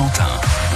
Cotentin.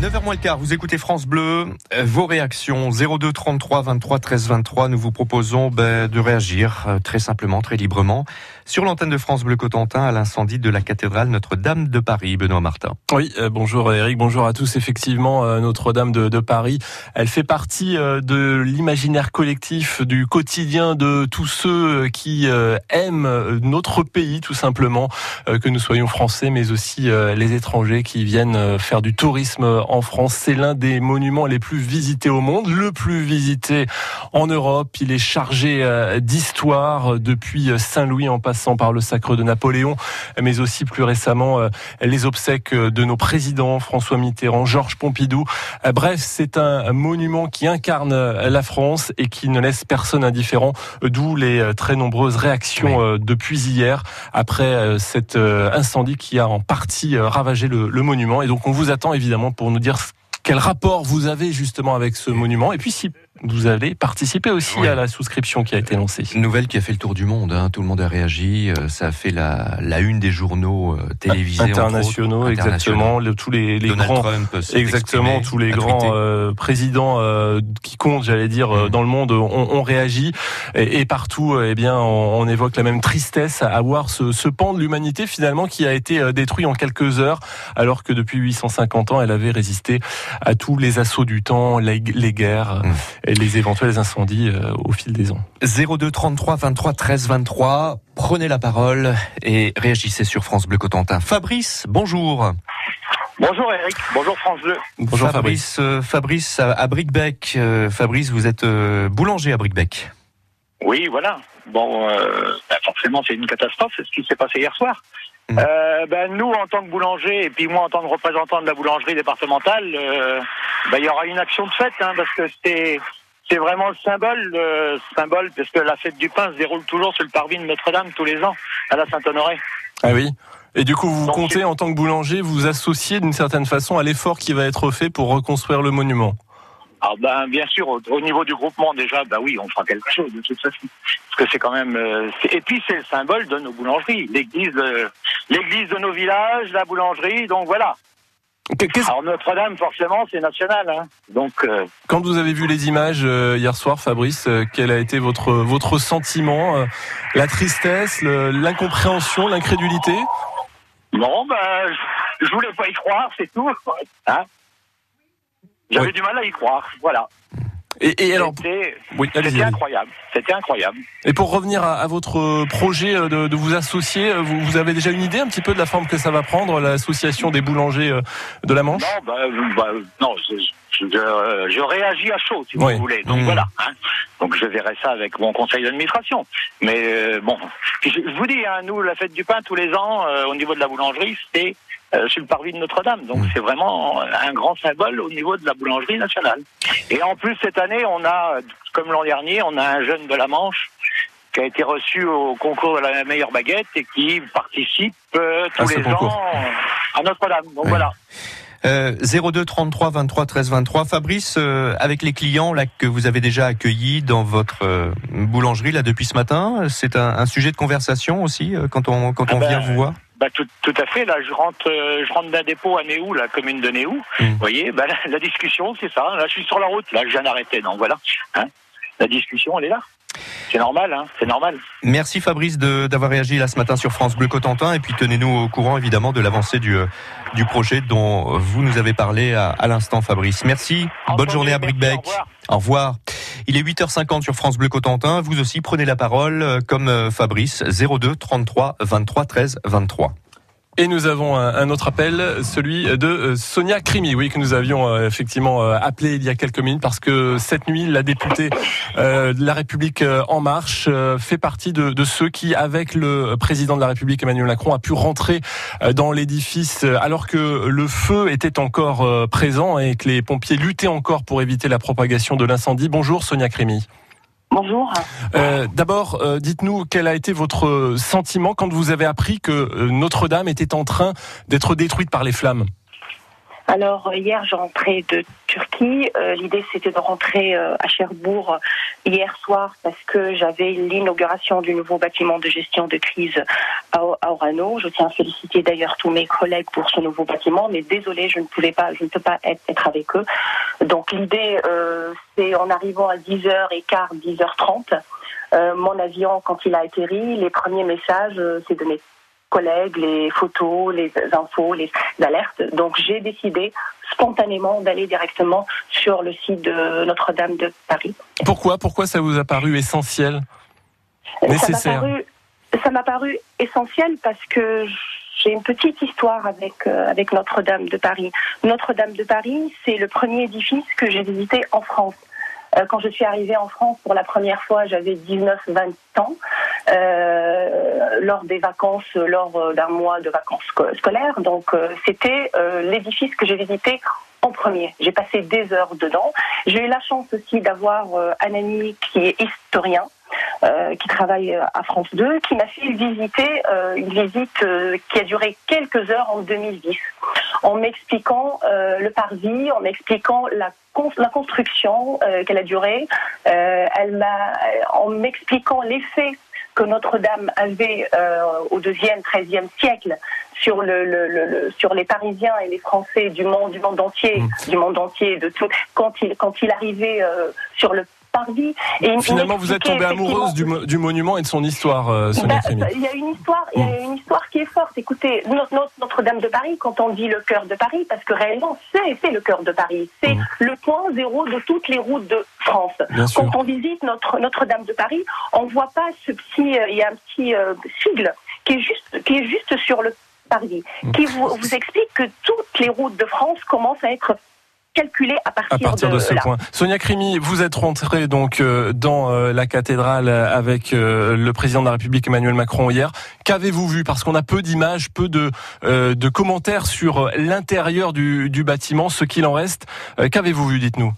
9h moins le quart, vous écoutez France Bleu, Euh, vos réactions 02 33 23 13 23, nous vous proposons ben, de réagir euh, très simplement, très librement sur l'antenne de France Bleu Cotentin à l'incendie de la cathédrale Notre-Dame de Paris, Benoît Martin. Oui, euh, bonjour Eric, bonjour à tous. Effectivement, Notre-Dame de, de Paris, elle fait partie de l'imaginaire collectif, du quotidien de tous ceux qui aiment notre pays, tout simplement, que nous soyons français, mais aussi les étrangers qui viennent faire du tourisme en France. C'est l'un des monuments les plus visités au monde, le plus visité en Europe. Il est chargé euh, d'histoire depuis Saint-Louis en passant par le sacre de Napoléon, mais aussi plus récemment euh, les obsèques de nos présidents François Mitterrand, Georges Pompidou. Euh, Bref, c'est un monument qui incarne la France et qui ne laisse personne indifférent, d'où les très nombreuses réactions depuis hier après cet incendie qui a en partie ravagé le, le monument. Et donc on vous attend évidemment pour nous dire quel rapport vous avez justement avec ce monument. Et puis si vous avez participé aussi Oui. à la souscription qui a été lancée. Une nouvelle qui a fait le tour du monde, hein, tout le monde a réagi, euh, ça a fait la, la une des journaux euh, télévisés. autres, internationaux, exactement, le- tous les, les Donald grands Trump s'est Exactement, tous les grands euh, présidents euh, qui comptent, j'allais dire, euh, Mm. dans le monde, ont, ont réagi. Et, et partout, euh, eh bien, on, on évoque la même tristesse à voir ce, ce pan de l'humanité finalement qui a été euh, détruit en quelques heures, alors que depuis 850 ans, elle avait résisté à tous les assauts du temps, les, les guerres Mm. Et les éventuels incendies euh, au fil des ans. 02 33 23 13 23. Prenez la parole et réagissez sur France Bleu Cotentin. Fabrice, bonjour. Bonjour Eric, bonjour France Bleu. Bonjour Fabrice. Fabrice, euh, Fabrice à, à Bricbec. Euh, Fabrice, vous êtes euh, boulanger à Bricbec. Oui, voilà. Bon, euh, bah, forcément, c'est une catastrophe, c'est ce qui s'est passé hier soir. Mm. Euh, ben, nous, en tant que boulanger, et puis moi, en tant que représentant de la boulangerie départementale, euh, ben, il y aura une action de fête, hein, parce que c'est c'est vraiment le symbole, le symbole, parce que la fête du pain se déroule toujours sur le parvis de Notre-Dame tous les ans, à la Saint-Honoré. Ah oui. Et du coup, vous Donc, comptez en tant que boulanger vous associer d'une certaine façon à l'effort qui va être fait pour reconstruire le monument. Alors ben bien sûr, au, au niveau du groupement déjà, ben oui, on fera quelque chose de toute façon, parce que c'est quand même. euh, et puis c'est le symbole de nos boulangeries, l'église, de- l'église de nos villages, la boulangerie, donc voilà. Alors Notre-Dame, forcément, c'est national, hein. Donc euh, Quand vous avez vu les images euh, hier soir, Fabrice, euh, quel a été votre votre sentiment euh, La tristesse, l'incompréhension, l'incrédulité? Non, ben je, je voulais pas y croire, c'est tout. Hein J'avais du mal à y croire, voilà. et, et alors, C'était oui, incroyable, c'était incroyable. Et pour revenir à, à votre projet euh, de, de vous associer, euh, vous, vous avez déjà une idée un petit peu de la forme que ça va prendre, l'association des boulangers euh, de la Manche? Non, bah, euh, bah, non, je, je, je- je réagis à chaud, si Oui. vous voulez. Donc Mmh. voilà. hein. Donc je verrai ça avec mon conseil d'administration. Mais euh, bon, je, je vous dis, hein, nous, la fête du pain tous les ans, euh, au niveau de la boulangerie, c'est euh, sur le parvis de Notre-Dame. Donc Mmh. c'est vraiment un grand symbole au niveau de la boulangerie nationale. Et en plus, cette année, on a, comme l'an dernier, on a un jeune de la Manche qui a été reçu au concours de la meilleure baguette et qui participe euh, tous ce les concours. ans à Notre-Dame. Donc voilà. Euh, 02 33 23 13 23. Fabrice, euh, avec les clients là que vous avez déjà accueillis dans votre euh, boulangerie là depuis ce matin, c'est un, un sujet de conversation aussi euh, quand on quand Ah on ben, vient vous voir? Bah tout, tout à fait. Là, je rentre, euh, je rentre d'un dépôt à Néou, la commune de Néou. Mm. Vous voyez, bah, la, la discussion, c'est ça. Là, je suis sur la route. Là, je viens d'arrêter. Donc voilà. Hein la discussion, elle est là. C'est normal, hein. C'est normal. Merci Fabrice d'avoir réagi là ce matin sur France Bleu Cotentin et puis tenez-nous au courant évidemment de l'avancée du, euh, du projet dont vous nous avez parlé à, à l'instant Fabrice. Merci, bonne journée à au revoir. Au revoir. Il est 8h50 sur France Bleu Cotentin. Vous aussi prenez la parole euh, comme euh, Fabrice 02 33 23 13 23. Et nous avons un, autre appel, celui de euh, Sonia Crimi, oui, que nous avions euh, effectivement euh, appelé il y a quelques minutes parce que cette nuit, la députée de La République En Marche fait partie de, ceux qui, avec le président de la République Emmanuel Macron, a pu rentrer dans l'édifice alors que le feu était encore présent et que les pompiers luttaient encore pour éviter la propagation de l'incendie. Bonjour Sonia Crimi. Bonjour. Euh, D'abord, euh, dites-nous quel a été votre sentiment quand vous avez appris que euh, Notre-Dame était en train d'être détruite par les flammes. Alors hier, je rentrais de Turquie. Euh, L'idée, c'était de rentrer euh, à Cherbourg hier soir parce que j'avais l'inauguration du nouveau bâtiment de gestion de crise à, à Orano. Je tiens à féliciter d'ailleurs tous mes collègues pour ce nouveau bâtiment, mais désolé, je ne pouvais pas, je ne peux pas être, être avec eux. Donc l'idée, euh, c'est en arrivant à 10h15, 10h30. Euh, mon avion, quand il a atterri, les premiers messages, euh, c'est de mes collègues, les photos, les infos, les alertes. Donc j'ai décidé spontanément d'aller directement sur le site de Notre-Dame de Paris. Pourquoi? Pourquoi ça vous a paru essentiel? Nécessaire. Ça m'a paru, paru essentiel parce que j'ai une petite histoire avec euh, avec Notre-Dame de Paris. Notre-Dame de Paris, c'est le premier édifice que j'ai visité en France. Euh, quand je suis arrivée en France pour la première fois, j'avais 19-20 ans. Euh, lors des vacances, lors euh, d'un mois de vacances sco- scolaires. Donc, euh, c'était euh, l'édifice que j'ai visité en premier. J'ai passé des heures dedans. J'ai eu la chance aussi d'avoir euh, un ami qui est historien. euh, qui travaille euh, à France 2, qui m'a fait visiter euh, une visite euh, qui a duré quelques heures en 2010, en m'expliquant euh, le parvis, en m'expliquant la, con- la construction euh, qu'elle a duré, euh, elle m'a, en m'expliquant l'effet que Notre-Dame avait euh, au deuxième, treizième siècle sur le, le- le- le- sur les Parisiens et les Français du monde du monde entier, Mm. du monde entier, de tout. Quand il quand il arrivait euh, sur le parvis, et Finalement, vous êtes tombée amoureuse du, mo- du monument et de son histoire, euh, Sonia bah, Crémy. il y a une histoire, il y a une histoire qui est forte. Écoutez, notre- notre- Notre-Dame de Paris, quand on dit le cœur de Paris, parce que réellement c'est le cœur de Paris, c'est Mm. le point zéro de toutes les routes de France. Bien sûr. Quand on visite notre Notre-Dame de Paris, on voit pas ce petit, euh, il y a un petit euh, sigle qui est juste qui est juste sur le parvis, Mm. qui vous, vous explique que toutes les routes de France commencent à être calculées à partir, À partir de, ce là. point. Sonia Crimi, vous êtes rentrée donc euh, dans euh, la cathédrale euh, avec le président de la République Emmanuel Macron hier. Qu'avez-vous vu? Parce qu'on a peu d'images, peu de, de commentaires sur l'intérieur du, du bâtiment, ce qu'il en reste. Qu'avez-vous vu Dites-nous?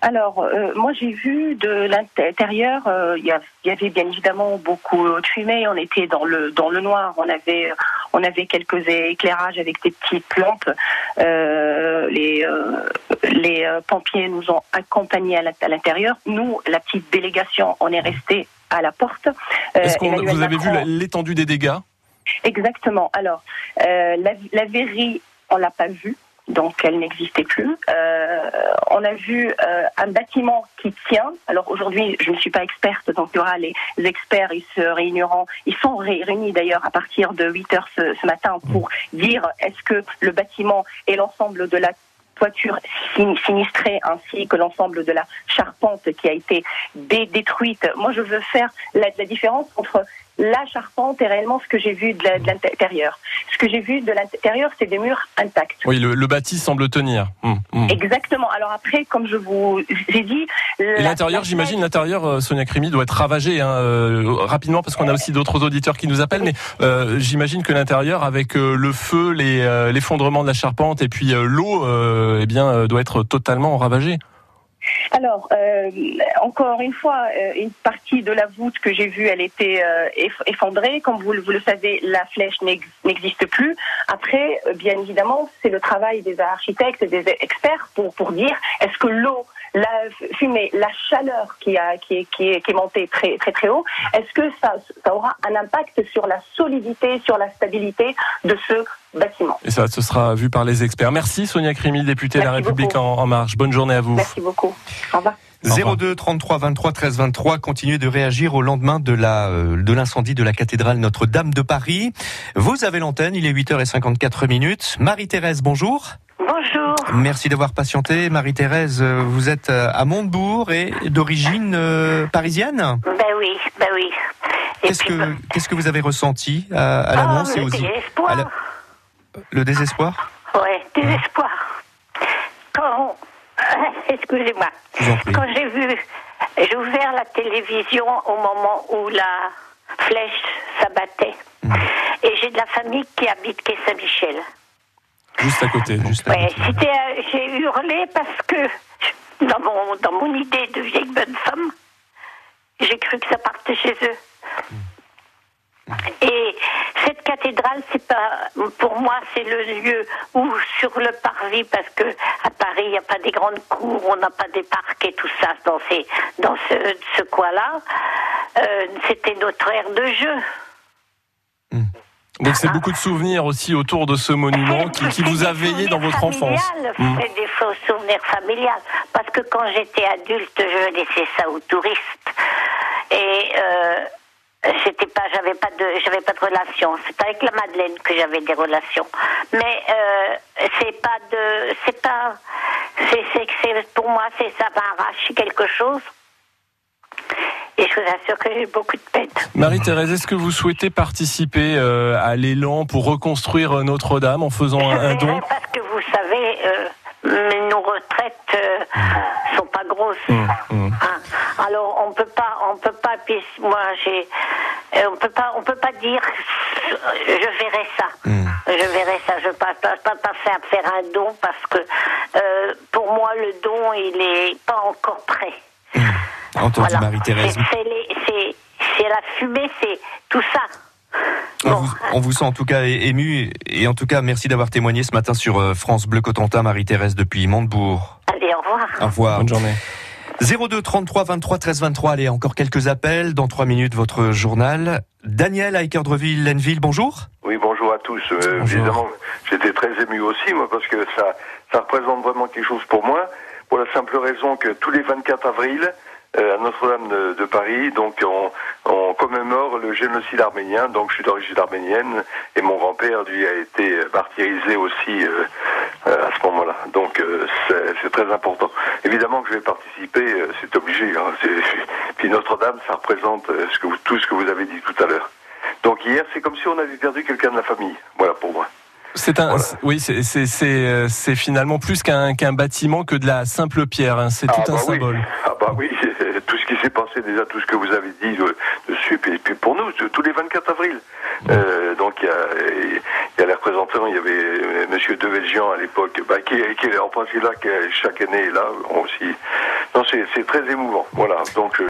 Alors, euh, moi j'ai vu de l'intérieur, euh, il y, y avait bien évidemment beaucoup de fumée. On était dans le dans le noir. On avait on avait quelques éclairages avec des petites lampes. Euh, les euh, les euh, pompiers nous ont accompagnés à l'intérieur. Nous, la petite délégation, on est resté à la porte. Est-ce que vous avez vu Macron- l'étendue des dégâts? Exactement. Alors, la, la verrie, on l'a pas vue, donc elle n'existait plus. Euh, on a vu euh, un bâtiment qui tient. Alors aujourd'hui, je ne suis pas experte, donc il y aura les experts, ils se réuniront. Ils sont ré- réunis d'ailleurs à partir de 8 heures ce, ce matin pour dire est-ce que le bâtiment et l'ensemble de la toiture sin- sinistrée ainsi que l'ensemble de la charpente qui a été dé- détruite. Moi, je veux faire la, la différence entre la charpente et réellement ce que j'ai vu de l'intérieur. Ce que j'ai vu de l'intérieur, c'est des murs intacts. Oui, le, le bâti semble tenir. Hum, hum. Exactement. Alors après, comme je vous ai dit, l'intérieur, j'imagine, l'intérieur, euh, Sonia Crimi, doit être ravagé hein, euh, rapidement parce qu'on a aussi d'autres auditeurs qui nous appellent. Mais euh, j'imagine que l'intérieur, avec euh, le feu, l'effondrement de la charpente et puis l'eau, eh bien, euh, doit être totalement ravagé. Alors, euh, encore une fois, euh, une partie de la voûte que j'ai vue, elle était euh, eff- effondrée. Comme vous, le- vous le savez, la flèche n'ex- n'existe plus. Après, bien évidemment, c'est le travail des architectes et des experts pour, pour dire est-ce que l'eau, la fumée, la chaleur qui, a, qui, est, qui, est, qui est montée très très très haut, est-ce que ça, ça aura un impact sur la solidité, sur la stabilité de ce bâtiment? Et ça, ce sera vu par les experts. Merci Sonia Crimi, députée de la République en, en marche. Bonne journée à vous. Merci beaucoup. Au revoir. Au revoir. 02 33 23 13 23. Continuez de réagir au lendemain de la euh, de l'incendie de la cathédrale Notre-Dame de Paris. Vous avez l'antenne. Il est 8h54 minutes. Marie-Thérèse, bonjour. Bonjour. Merci d'avoir patienté. Marie-Thérèse, euh, vous êtes euh, à Montebourg et d'origine euh, parisienne. Ben oui, ben oui. Qu'est-ce que ben- qu'est-ce que vous avez ressenti à, à l'annonce oh, et le aux désespoir. à la- le désespoir? Ouais, désespoir. Excusez-moi, quand j'ai vu, j'ai ouvert la télévision au moment où la flèche s'abattait. Mm. Et j'ai de la famille qui habite quai Saint-Michel. Juste à côté. Juste à Ouais, côté. j'ai hurlé parce que dans mon, dans mon idée de vieille bonne femme, j'ai cru que ça partait chez eux. Et cette cathédrale, c'est pas, pour moi, c'est le lieu où, sur le parvis, parce que à Paris, il n'y a pas des grandes cours, on n'a pas des parcs et tout ça dans ces, dans ce, ce coin-là. Euh, c'était notre aire de jeu. Donc c'est beaucoup de souvenirs aussi autour de ce monument qui, vous a veillé dans votre enfance. familiales, Mm. C'est des faux souvenirs familiales. Parce que quand j'étais adulte, je laissais ça aux touristes. Et euh, j'étais pas, j'avais pas de, j'avais pas de relation. C'est avec la Madeleine que j'avais des relations. Mais euh, c'est pas de, c'est pas, c'est, pour moi, c'est ça m'a arraché quelque chose. Et je vous assure que j'ai beaucoup de peine. Marie-Thérèse, est-ce que vous souhaitez participer euh, à l'élan pour reconstruire euh, Notre-Dame en faisant un, don? parce que vous savez, euh, nos retraites euh, sont pas grosses. Hum, hum. Hein. Alors on peut pas, on peut pas. Puis moi j'ai, euh, on peut pas, on peut pas dire. Je verrai ça. Hmm. Je verrai ça. Je ne pas, pas, pas passer à faire un don parce que euh, pour moi le don il est pas encore prêt. Entendu, Voilà. Marie-Thérèse. C'est- la fumée, c'est tout ça. On, Bon, vous, on vous sent en tout cas ému et en tout cas merci d'avoir témoigné ce matin sur euh, France Bleu Cotentin, Marie-Thérèse depuis Montebourg. Au revoir. Au revoir. Bonne journée. 02 33 23 13 23. Allez, encore quelques appels. Dans trois minutes, votre journal. Daniel à Équerdreville, Lenville, bonjour. Oui, bonjour à tous. Euh, Bonjour. Évidemment, j'étais très ému aussi, moi, parce que ça, ça représente vraiment quelque chose pour moi, pour la simple raison que tous les 24 avril, euh, à Notre-Dame de, de Paris, donc on, on commémore le génocide arménien. Donc je suis d'origine arménienne et mon grand-père lui a été martyrisé aussi euh, à ce moment-là. Donc euh, c'est très important. Évidemment que je vais participer, euh, c'est obligé. Hein, puis Notre-Dame, ça représente euh, ce que vous, tout ce que vous avez dit tout à l'heure. Donc hier, c'est comme si on avait perdu quelqu'un de la famille. Voilà pour moi. C'est un, Voilà. oui, c'est euh, finalement plus qu'un qu'un bâtiment que de la simple pierre. hein. C'est tout ah un bah symbole. Ah bah oui, tout ce qui s'est passé déjà, tout ce que vous avez dit dessus, et puis pour nous, tous les 24 avril. Euh, donc il y a, y a les représentants, il y avait euh, Monsieur Develgian à l'époque, bah, qui, qui est en principe là, qui chaque année est là aussi. Non, c'est c'est très émouvant. Voilà, donc. euh,